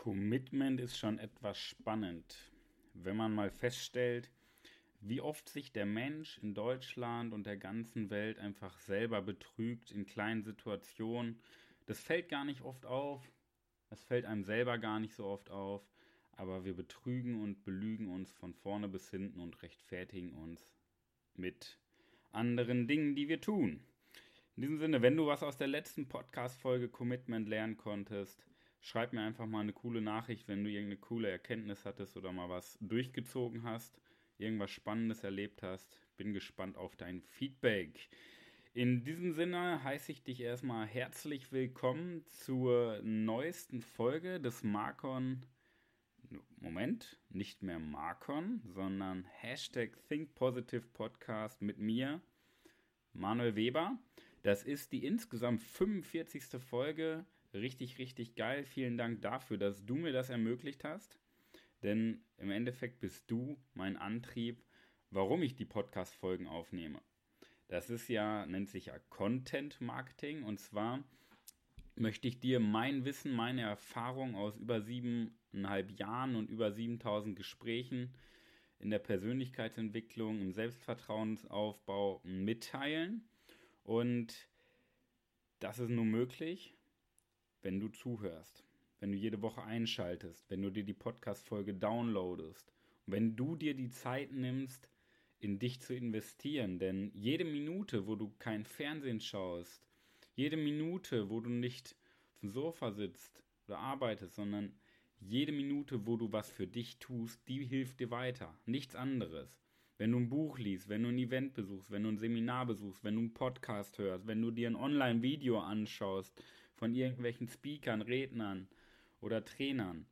Commitment ist schon etwas spannend, wenn man mal feststellt, wie oft sich der Mensch in Deutschland und der ganzen Welt einfach selber betrügt in kleinen Situationen. Das fällt gar nicht oft auf, das fällt einem selber gar nicht so oft auf, aber wir betrügen und belügen uns von vorne bis hinten und rechtfertigen uns mit anderen Dingen, die wir tun. In diesem Sinne, wenn du was aus der letzten Podcast-Folge Commitment lernen konntest, schreib mir einfach mal eine coole Nachricht, wenn du irgendeine coole Erkenntnis hattest oder mal was durchgezogen hast, irgendwas Spannendes erlebt hast. Bin gespannt auf dein Feedback. In diesem Sinne heiße ich dich erstmal herzlich willkommen zur neuesten Folge des Marcon. Moment, nicht mehr Marcon, sondern Hashtag Think Positive Podcast mit mir, Manuel Weber. Das ist die insgesamt 45. Folge Richtig, richtig geil. Vielen Dank dafür, dass du mir das ermöglicht hast. Denn im Endeffekt bist du mein Antrieb, warum ich die Podcast-Folgen aufnehme. Das ist ja, nennt sich ja Content Marketing. Und zwar möchte ich dir mein Wissen, meine Erfahrung aus über siebeneinhalb Jahren und über 7000 Gesprächen in der Persönlichkeitsentwicklung, im Selbstvertrauensaufbau mitteilen. Und das ist nur möglich, wenn du zuhörst, wenn du jede Woche einschaltest, wenn du dir die Podcast-Folge downloadest wenn du dir die Zeit nimmst, in dich zu investieren. Denn jede Minute, wo du kein Fernsehen schaust, jede Minute, wo du nicht auf dem Sofa sitzt oder arbeitest, sondern jede Minute, wo du was für dich tust, die hilft dir weiter. Nichts anderes. Wenn du ein Buch liest, wenn du ein Event besuchst, wenn du ein Seminar besuchst, wenn du einen Podcast hörst, wenn du dir ein Online-Video anschaust von irgendwelchen Speakern, Rednern oder Trainern,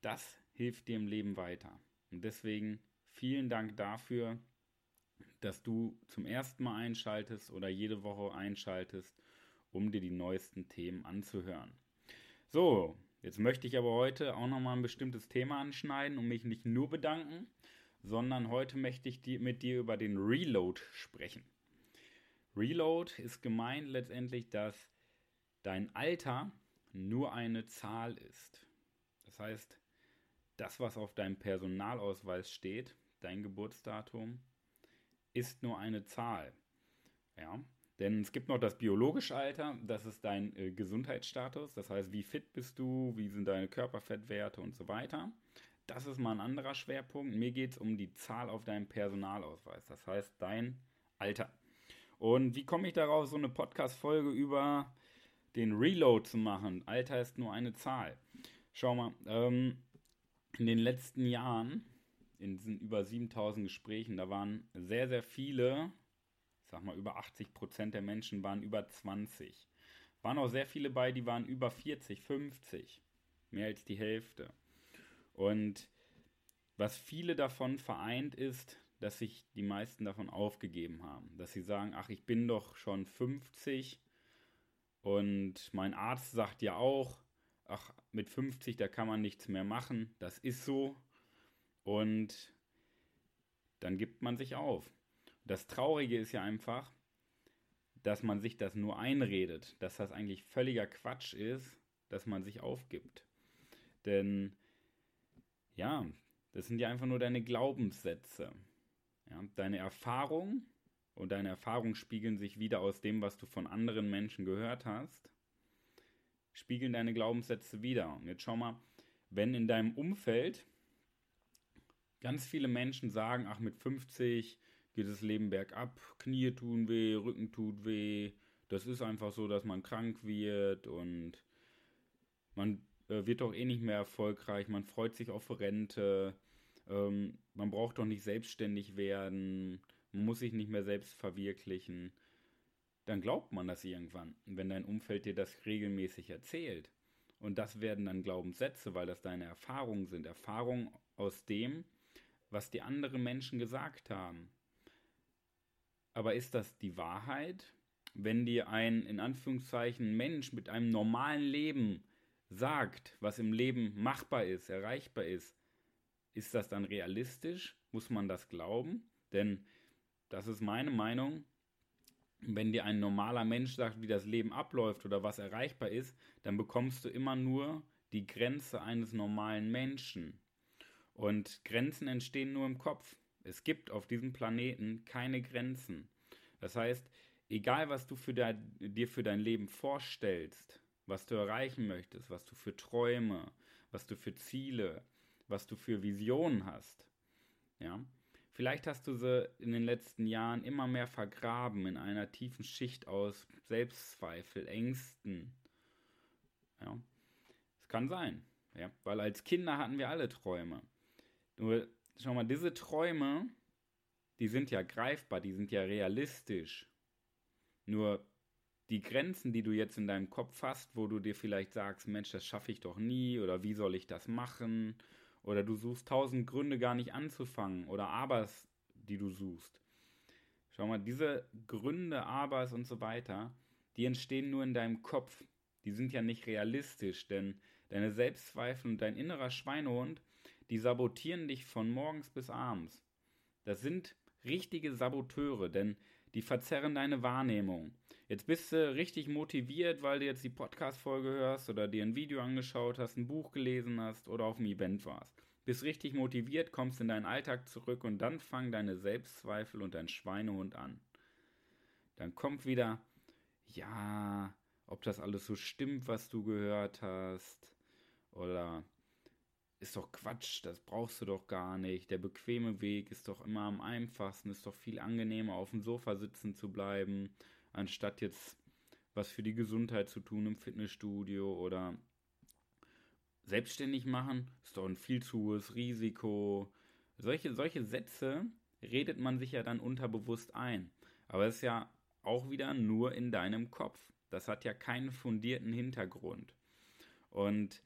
das hilft dir im Leben weiter. Und deswegen vielen Dank dafür, dass du zum ersten Mal einschaltest oder jede Woche einschaltest, um dir die neuesten Themen anzuhören. So, jetzt möchte ich aber heute auch nochmal ein bestimmtes Thema anschneiden und mich nicht nur bedanken, sondern heute möchte ich mit dir über den Reload sprechen. Reload ist gemeint letztendlich, dass dein Alter nur eine Zahl ist. Das heißt, das, was auf deinem Personalausweis steht, dein Geburtsdatum, ist nur eine Zahl. Ja, denn es gibt noch das biologische Alter, das ist dein äh, Gesundheitsstatus, das heißt, wie fit bist du, wie sind deine Körperfettwerte und so weiter. Das ist mal ein anderer Schwerpunkt. Mir geht es um die Zahl auf deinem Personalausweis, das heißt dein Alter. Und wie komme ich darauf, so eine Podcast-Folge über den Reload zu machen? Alter ist nur eine Zahl. Schau mal, ähm, in den letzten Jahren, in diesen über 7000 Gesprächen, da waren sehr, sehr viele, ich sag mal über 80 Prozent der Menschen waren über 20. Waren auch sehr viele bei, die waren über 40, 50. Mehr als die Hälfte. Und was viele davon vereint ist, dass sich die meisten davon aufgegeben haben. Dass sie sagen, ach, ich bin doch schon 50 und mein Arzt sagt ja auch, ach, mit 50, da kann man nichts mehr machen. Das ist so. Und dann gibt man sich auf. Das Traurige ist ja einfach, dass man sich das nur einredet, dass das eigentlich völliger Quatsch ist, dass man sich aufgibt. Denn ja, das sind ja einfach nur deine Glaubenssätze. Ja, deine Erfahrung und deine Erfahrungen spiegeln sich wieder aus dem, was du von anderen Menschen gehört hast, spiegeln deine Glaubenssätze wieder. Und jetzt schau mal, wenn in deinem Umfeld ganz viele Menschen sagen, ach mit 50 geht das Leben bergab, Knie tun weh, Rücken tut weh, das ist einfach so, dass man krank wird und man äh, wird doch eh nicht mehr erfolgreich, man freut sich auf Rente, ähm, man braucht doch nicht selbstständig werden, man muss sich nicht mehr selbst verwirklichen, dann glaubt man das irgendwann, wenn dein Umfeld dir das regelmäßig erzählt. Und das werden dann Glaubenssätze, weil das deine Erfahrungen sind. Erfahrungen aus dem, was die anderen Menschen gesagt haben. Aber ist das die Wahrheit? Wenn dir ein in Anführungszeichen Mensch mit einem normalen Leben sagt, was im Leben machbar ist, erreichbar ist, ist das dann realistisch? Muss man das glauben? Denn das ist meine Meinung. Wenn dir ein normaler Mensch sagt, wie das Leben abläuft oder was erreichbar ist, dann bekommst du immer nur die Grenze eines normalen Menschen. Und Grenzen entstehen nur im Kopf. Es gibt auf diesem Planeten keine Grenzen. Das heißt, egal was du für dein, dir für dein Leben vorstellst, was du erreichen möchtest, was du für Träume, was du für Ziele, was du für Visionen hast, ja, vielleicht hast du sie in den letzten Jahren immer mehr vergraben in einer tiefen Schicht aus Selbstzweifel, Ängsten. Ja, es kann sein, ja, weil als Kinder hatten wir alle Träume. Nur, schau mal, diese Träume, die sind ja greifbar, die sind ja realistisch. Nur die Grenzen, die du jetzt in deinem Kopf hast, wo du dir vielleicht sagst, Mensch, das schaffe ich doch nie oder wie soll ich das machen? Oder du suchst tausend Gründe gar nicht anzufangen oder Abers, die du suchst. Schau mal, diese Gründe, Abers und so weiter, die entstehen nur in deinem Kopf. Die sind ja nicht realistisch, denn deine Selbstzweifel und dein innerer Schweinehund, die sabotieren dich von morgens bis abends. Das sind richtige Saboteure, denn die verzerren deine Wahrnehmung. Jetzt bist du richtig motiviert, weil du jetzt die Podcast-Folge hörst oder dir ein Video angeschaut hast, ein Buch gelesen hast oder auf einem Event warst. Bist richtig motiviert, kommst in deinen Alltag zurück und dann fangen deine Selbstzweifel und dein Schweinehund an. Dann kommt wieder, ja, ob das alles so stimmt, was du gehört hast. Oder ist doch Quatsch, das brauchst du doch gar nicht. Der bequeme Weg ist doch immer am einfachsten, ist doch viel angenehmer, auf dem Sofa sitzen zu bleiben, anstatt jetzt was für die Gesundheit zu tun im Fitnessstudio oder selbstständig machen, ist doch ein viel zu hohes Risiko. Solche, solche Sätze redet man sich ja dann unterbewusst ein. Aber es ist ja auch wieder nur in deinem Kopf. Das hat ja keinen fundierten Hintergrund. Und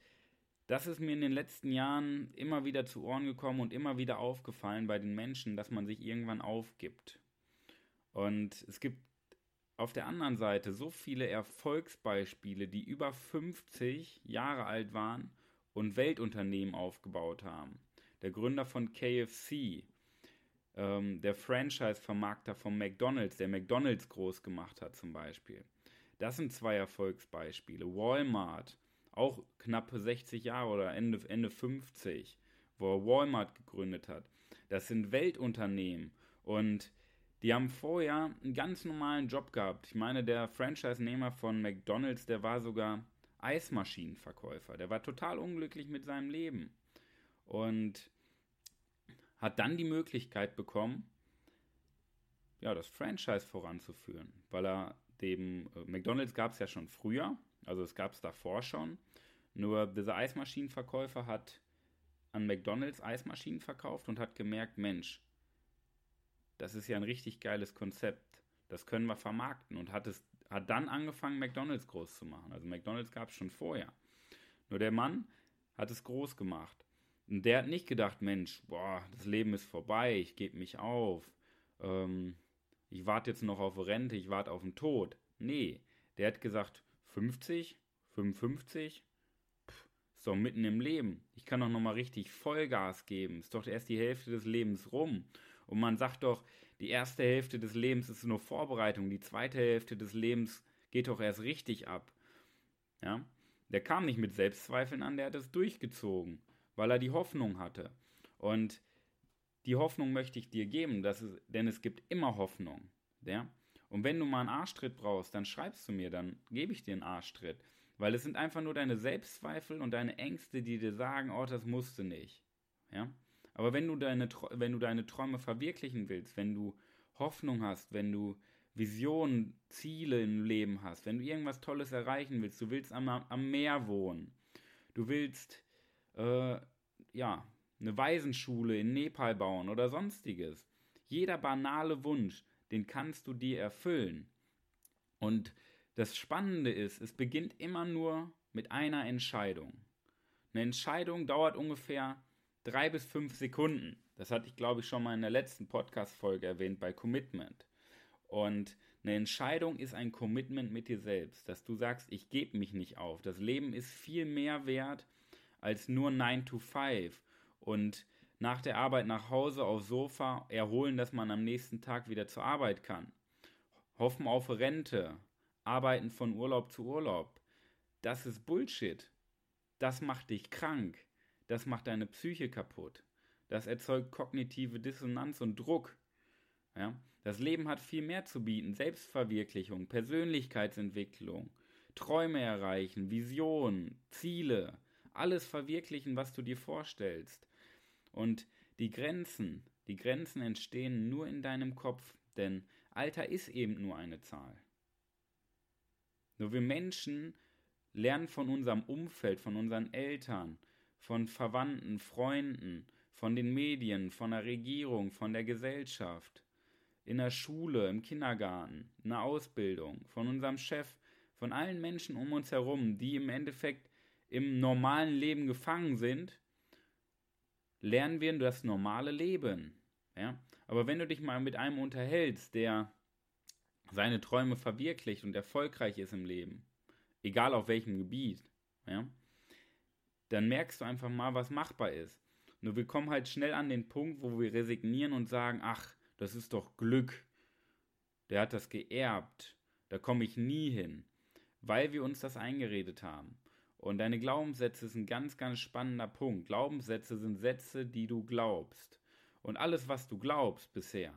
das ist mir in den letzten Jahren immer wieder zu Ohren gekommen und immer wieder aufgefallen bei den Menschen, dass man sich irgendwann aufgibt. Und es gibt auf der anderen Seite so viele Erfolgsbeispiele, die über 50 Jahre alt waren und Weltunternehmen aufgebaut haben. Der Gründer von KFC, ähm, der Franchise-Vermarkter von McDonald's, der McDonald's groß gemacht hat zum Beispiel. Das sind zwei Erfolgsbeispiele. Walmart, auch knapp 60 Jahre oder Ende, Ende 50, wo er Walmart gegründet hat. Das sind Weltunternehmen und die haben vorher einen ganz normalen Job gehabt. Ich meine, der Franchise-Nehmer von McDonald's, der war sogar Eismaschinenverkäufer. Der war total unglücklich mit seinem Leben und hat dann die Möglichkeit bekommen, ja, das Franchise voranzuführen, weil er dem äh, McDonald's gab es ja schon früher, also es gab es davor schon. Nur dieser Eismaschinenverkäufer hat an McDonald's Eismaschinen verkauft und hat gemerkt, Mensch, das ist ja ein richtig geiles Konzept. Das können wir vermarkten und hat es hat dann angefangen McDonald's groß zu machen. Also McDonald's gab es schon vorher. Nur der Mann hat es groß gemacht. Und der hat nicht gedacht, Mensch, boah, das Leben ist vorbei, ich gebe mich auf. Ähm, ich warte jetzt noch auf Rente, ich warte auf den Tod. Nee, der hat gesagt, 50, 55, pff, ist doch mitten im Leben. Ich kann doch nochmal richtig Vollgas geben. Ist doch erst die Hälfte des Lebens rum. Und man sagt doch, die erste Hälfte des Lebens ist nur Vorbereitung, die zweite Hälfte des Lebens geht doch erst richtig ab. Ja? Der kam nicht mit Selbstzweifeln an, der hat es durchgezogen, weil er die Hoffnung hatte. Und die Hoffnung möchte ich dir geben, dass es, denn es gibt immer Hoffnung. Ja? Und wenn du mal einen Arschtritt brauchst, dann schreibst du mir, dann gebe ich dir einen Arschtritt. Weil es sind einfach nur deine Selbstzweifel und deine Ängste, die dir sagen, oh, das musst du nicht. Ja? Aber wenn du, deine, wenn du deine Träume verwirklichen willst, wenn du Hoffnung hast, wenn du Visionen, Ziele im Leben hast, wenn du irgendwas Tolles erreichen willst, du willst am, am Meer wohnen, du willst äh, ja eine Waisenschule in Nepal bauen oder sonstiges. Jeder banale Wunsch, den kannst du dir erfüllen. Und das Spannende ist, es beginnt immer nur mit einer Entscheidung. Eine Entscheidung dauert ungefähr drei bis fünf Sekunden. Das hatte ich, glaube ich, schon mal in der letzten Podcast-Folge erwähnt bei Commitment. Und eine Entscheidung ist ein Commitment mit dir selbst, dass du sagst, ich gebe mich nicht auf. Das Leben ist viel mehr wert als nur 9 to 5. Und nach der Arbeit nach Hause aufs Sofa erholen, dass man am nächsten Tag wieder zur Arbeit kann. Hoffen auf Rente, arbeiten von Urlaub zu Urlaub. Das ist Bullshit. das macht dich krank. Das macht deine Psyche kaputt. Das erzeugt kognitive Dissonanz und Druck. Ja? Das Leben hat viel mehr zu bieten. Selbstverwirklichung, Persönlichkeitsentwicklung, Träume erreichen, Visionen, Ziele, alles verwirklichen, was du dir vorstellst. Und die Grenzen, die Grenzen entstehen nur in deinem Kopf, denn Alter ist eben nur eine Zahl. Nur wir Menschen lernen von unserem Umfeld, von unseren Eltern, von Verwandten, Freunden, von den Medien, von der Regierung, von der Gesellschaft, in der Schule, im Kindergarten, in der Ausbildung, von unserem Chef, von allen Menschen um uns herum, die im Endeffekt im normalen Leben gefangen sind, lernen wir das normale Leben. Ja? Aber wenn du dich mal mit einem unterhältst, der seine Träume verwirklicht und erfolgreich ist im Leben, egal auf welchem Gebiet, ja, dann merkst du einfach mal, was machbar ist. Nur wir kommen halt schnell an den Punkt, wo wir resignieren und sagen, ach, das ist doch Glück. Der hat das geerbt. Da komme ich nie hin, weil wir uns das eingeredet haben. Und deine Glaubenssätze sind ein ganz, ganz spannender Punkt. Glaubenssätze sind Sätze, die du glaubst. Und alles, was du glaubst bisher,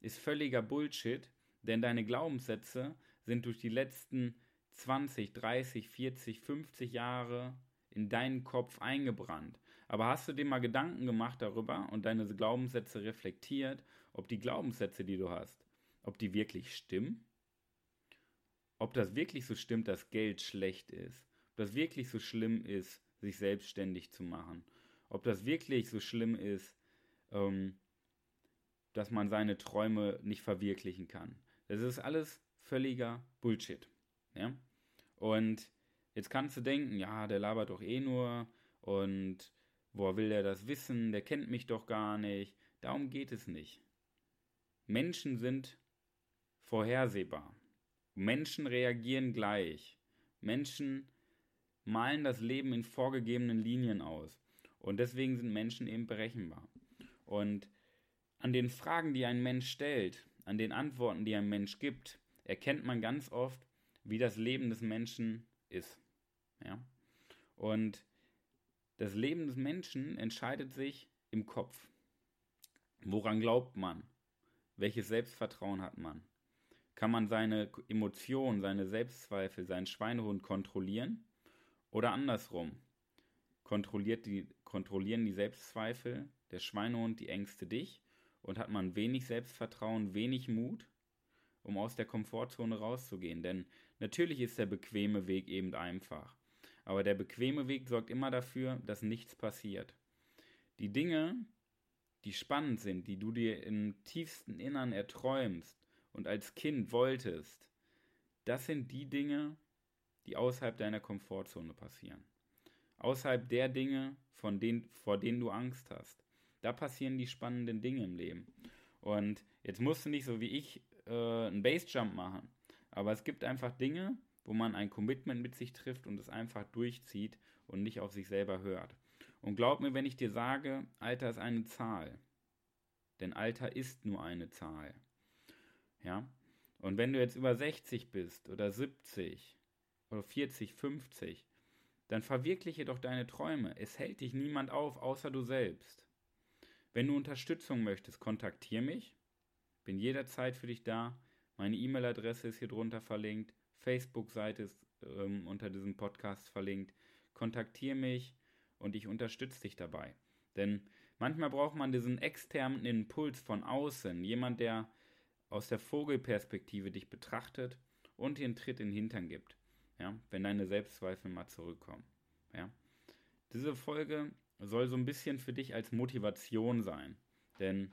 ist völliger Bullshit, denn deine Glaubenssätze sind durch die letzten 20, 30, 40, 50 Jahre in deinen Kopf eingebrannt. Aber hast du dir mal Gedanken gemacht darüber und deine Glaubenssätze reflektiert, ob die Glaubenssätze, die du hast, ob die wirklich stimmen? Ob das wirklich so stimmt, dass Geld schlecht ist? Das wirklich so schlimm ist, sich selbstständig zu machen. Ob das wirklich so schlimm ist, ähm, dass man seine Träume nicht verwirklichen kann. Das ist alles völliger Bullshit. Ja? Und jetzt kannst du denken, ja, der labert doch eh nur und woher will der das wissen? Der kennt mich doch gar nicht. Darum geht es nicht. Menschen sind vorhersehbar. Menschen reagieren gleich. Menschen malen das Leben in vorgegebenen Linien aus. Und deswegen sind Menschen eben berechenbar. Und an den Fragen, die ein Mensch stellt, an den Antworten, die ein Mensch gibt, erkennt man ganz oft, wie das Leben des Menschen ist. Ja? Und das Leben des Menschen entscheidet sich im Kopf. Woran glaubt man? Welches Selbstvertrauen hat man? Kann man seine Emotionen, seine Selbstzweifel, seinen Schweinehund kontrollieren? Oder andersrum. Kontrolliert die, kontrollieren die Selbstzweifel, der Schweinehund, die Ängste dich und hat man wenig Selbstvertrauen, wenig Mut, um aus der Komfortzone rauszugehen. Denn natürlich ist der bequeme Weg eben einfach. Aber der bequeme Weg sorgt immer dafür, dass nichts passiert. Die Dinge, die spannend sind, die du dir im tiefsten Innern erträumst und als Kind wolltest, das sind die Dinge, die außerhalb deiner Komfortzone passieren. Außerhalb der Dinge, von denen, vor denen du Angst hast. Da passieren die spannenden Dinge im Leben. Und jetzt musst du nicht so wie ich äh, einen Basejump machen. Aber es gibt einfach Dinge, wo man ein Commitment mit sich trifft und es einfach durchzieht und nicht auf sich selber hört. Und glaub mir, wenn ich dir sage, Alter ist eine Zahl. Denn Alter ist nur eine Zahl. Ja? Und wenn du jetzt über 60 bist oder 70 oder 40, 50, dann verwirkliche doch deine Träume. Es hält dich niemand auf, außer du selbst. Wenn du Unterstützung möchtest, kontaktiere mich. Bin jederzeit für dich da. Meine E-Mail-Adresse ist hier drunter verlinkt. Facebook-Seite ist ähm, unter diesem Podcast verlinkt. Kontaktiere mich und ich unterstütze dich dabei. Denn manchmal braucht man diesen externen Impuls von außen. Jemand, der aus der Vogelperspektive dich betrachtet und dir einen Tritt in den Hintern gibt ja, wenn deine Selbstzweifel mal zurückkommen. Ja. Diese Folge soll so ein bisschen für dich als Motivation sein, denn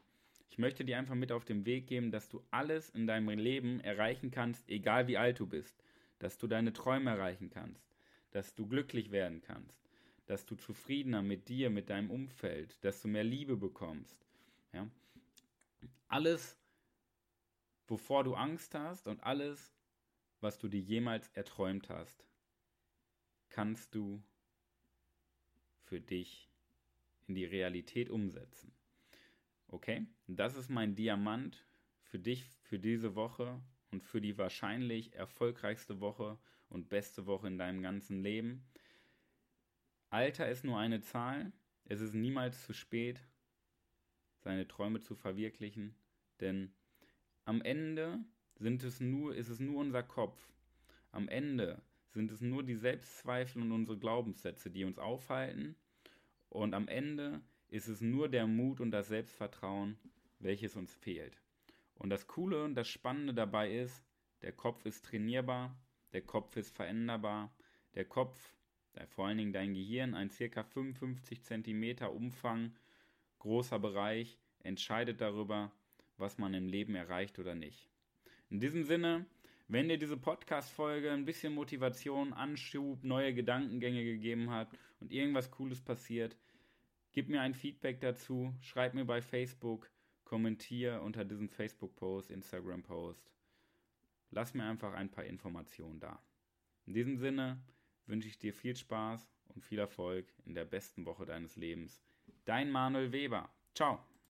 ich möchte dir einfach mit auf den Weg geben, dass du alles in deinem Leben erreichen kannst, egal wie alt du bist, dass du deine Träume erreichen kannst, dass du glücklich werden kannst, dass du zufriedener mit dir, mit deinem Umfeld, dass du mehr Liebe bekommst. Ja? Alles, wovor du Angst hast und alles, was du dir jemals erträumt hast, kannst du für dich in die Realität umsetzen. Okay? Das ist mein Diamant für dich für diese Woche und für die wahrscheinlich erfolgreichste Woche und beste Woche in deinem ganzen Leben. Alter ist nur eine Zahl. Es ist niemals zu spät, seine Träume zu verwirklichen, denn am Ende sind es nur, ist es nur unser Kopf. Am Ende sind es nur die Selbstzweifel und unsere Glaubenssätze, die uns aufhalten. Und am Ende ist es nur der Mut und das Selbstvertrauen, welches uns fehlt. Und das Coole und das Spannende dabei ist, der Kopf ist trainierbar, der Kopf ist veränderbar, der Kopf, vor allen Dingen dein Gehirn, ein ca. 55 cm Umfang, großer Bereich, entscheidet darüber, was man im Leben erreicht oder nicht. In diesem Sinne, wenn dir diese Podcast-Folge ein bisschen Motivation, Anschub, neue Gedankengänge gegeben hat und irgendwas Cooles passiert, gib mir ein Feedback dazu, schreib mir bei Facebook, kommentier unter diesem Facebook-Post, Instagram-Post. Lass mir einfach ein paar Informationen da. In diesem Sinne wünsche ich dir viel Spaß und viel Erfolg in der besten Woche deines Lebens. Dein Manuel Weber. Ciao.